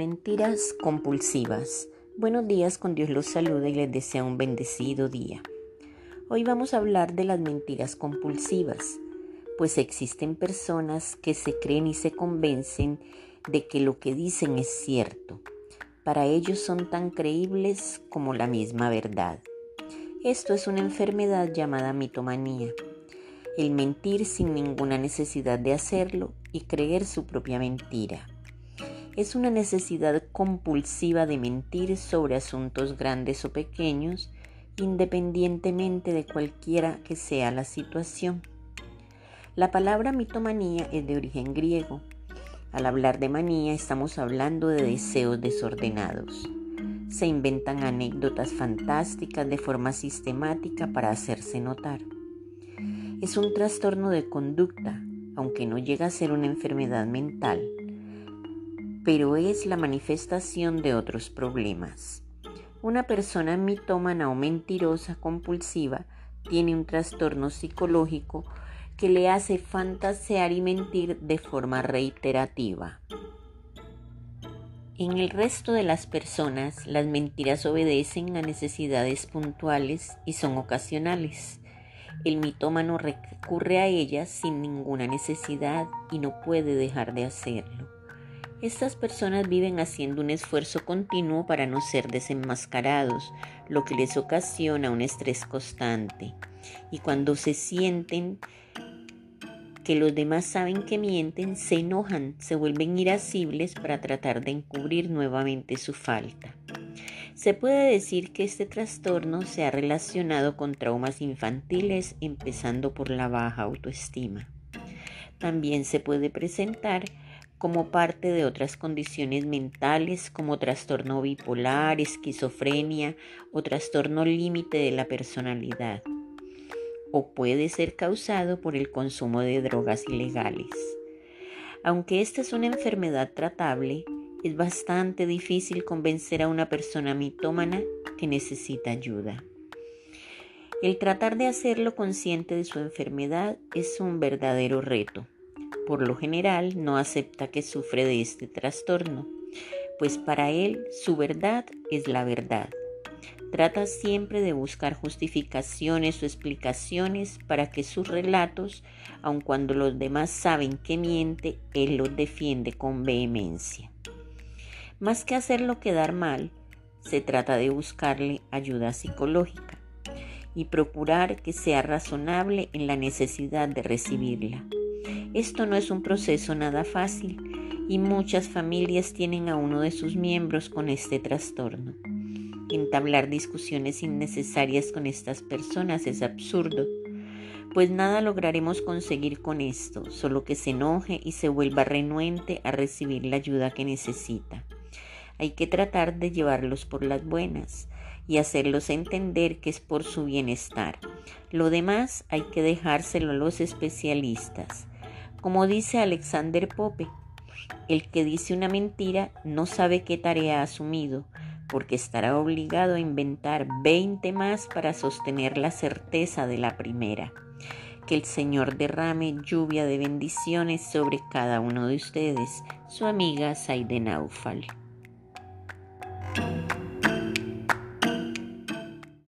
Mentiras compulsivas. Buenos días, con Dios los saluda y les desea un bendecido día. Hoy vamos a hablar de las mentiras compulsivas, pues existen personas que se creen y se convencen de que lo que dicen es cierto. Para ellos son tan creíbles como la misma verdad. Esto es una enfermedad llamada mitomanía. El mentir sin ninguna necesidad de hacerlo y creer su propia mentira es una necesidad compulsiva de mentir sobre asuntos grandes o pequeños, independientemente de cualquiera que sea la situación. La palabra mitomanía es de origen griego. Al hablar de manía estamos hablando de deseos desordenados. Se inventan anécdotas fantásticas de forma sistemática para hacerse notar. Es un trastorno de conducta, aunque no llega a ser una enfermedad mental pero es la manifestación de otros problemas. Una persona mitómana o mentirosa compulsiva tiene un trastorno psicológico que le hace fantasear y mentir de forma reiterativa. En el resto de las personas, las mentiras obedecen a necesidades puntuales y son ocasionales. El mitómano recurre a ellas sin ninguna necesidad y no puede dejar de hacerlo. Estas personas viven haciendo un esfuerzo continuo para no ser desenmascarados, lo que les ocasiona un estrés constante. Y cuando se sienten que los demás saben que mienten, se enojan, se vuelven irascibles para tratar de encubrir nuevamente su falta. Se puede decir que este trastorno se ha relacionado con traumas infantiles, empezando por la baja autoestima. También se puede presentar como parte de otras condiciones mentales como trastorno bipolar, esquizofrenia o trastorno límite de la personalidad. O puede ser causado por el consumo de drogas ilegales. Aunque esta es una enfermedad tratable, es bastante difícil convencer a una persona mitómana que necesita ayuda. El tratar de hacerlo consciente de su enfermedad es un verdadero reto por lo general no acepta que sufre de este trastorno, pues para él su verdad es la verdad. Trata siempre de buscar justificaciones o explicaciones para que sus relatos, aun cuando los demás saben que miente, él los defiende con vehemencia. Más que hacerlo quedar mal, se trata de buscarle ayuda psicológica y procurar que sea razonable en la necesidad de recibirla. Esto no es un proceso nada fácil y muchas familias tienen a uno de sus miembros con este trastorno. Entablar discusiones innecesarias con estas personas es absurdo, pues nada lograremos conseguir con esto, solo que se enoje y se vuelva renuente a recibir la ayuda que necesita. Hay que tratar de llevarlos por las buenas y hacerlos entender que es por su bienestar. Lo demás hay que dejárselo a los especialistas. Como dice Alexander Pope, el que dice una mentira no sabe qué tarea ha asumido, porque estará obligado a inventar 20 más para sostener la certeza de la primera. Que el Señor derrame lluvia de bendiciones sobre cada uno de ustedes. Su amiga Saide Naufal.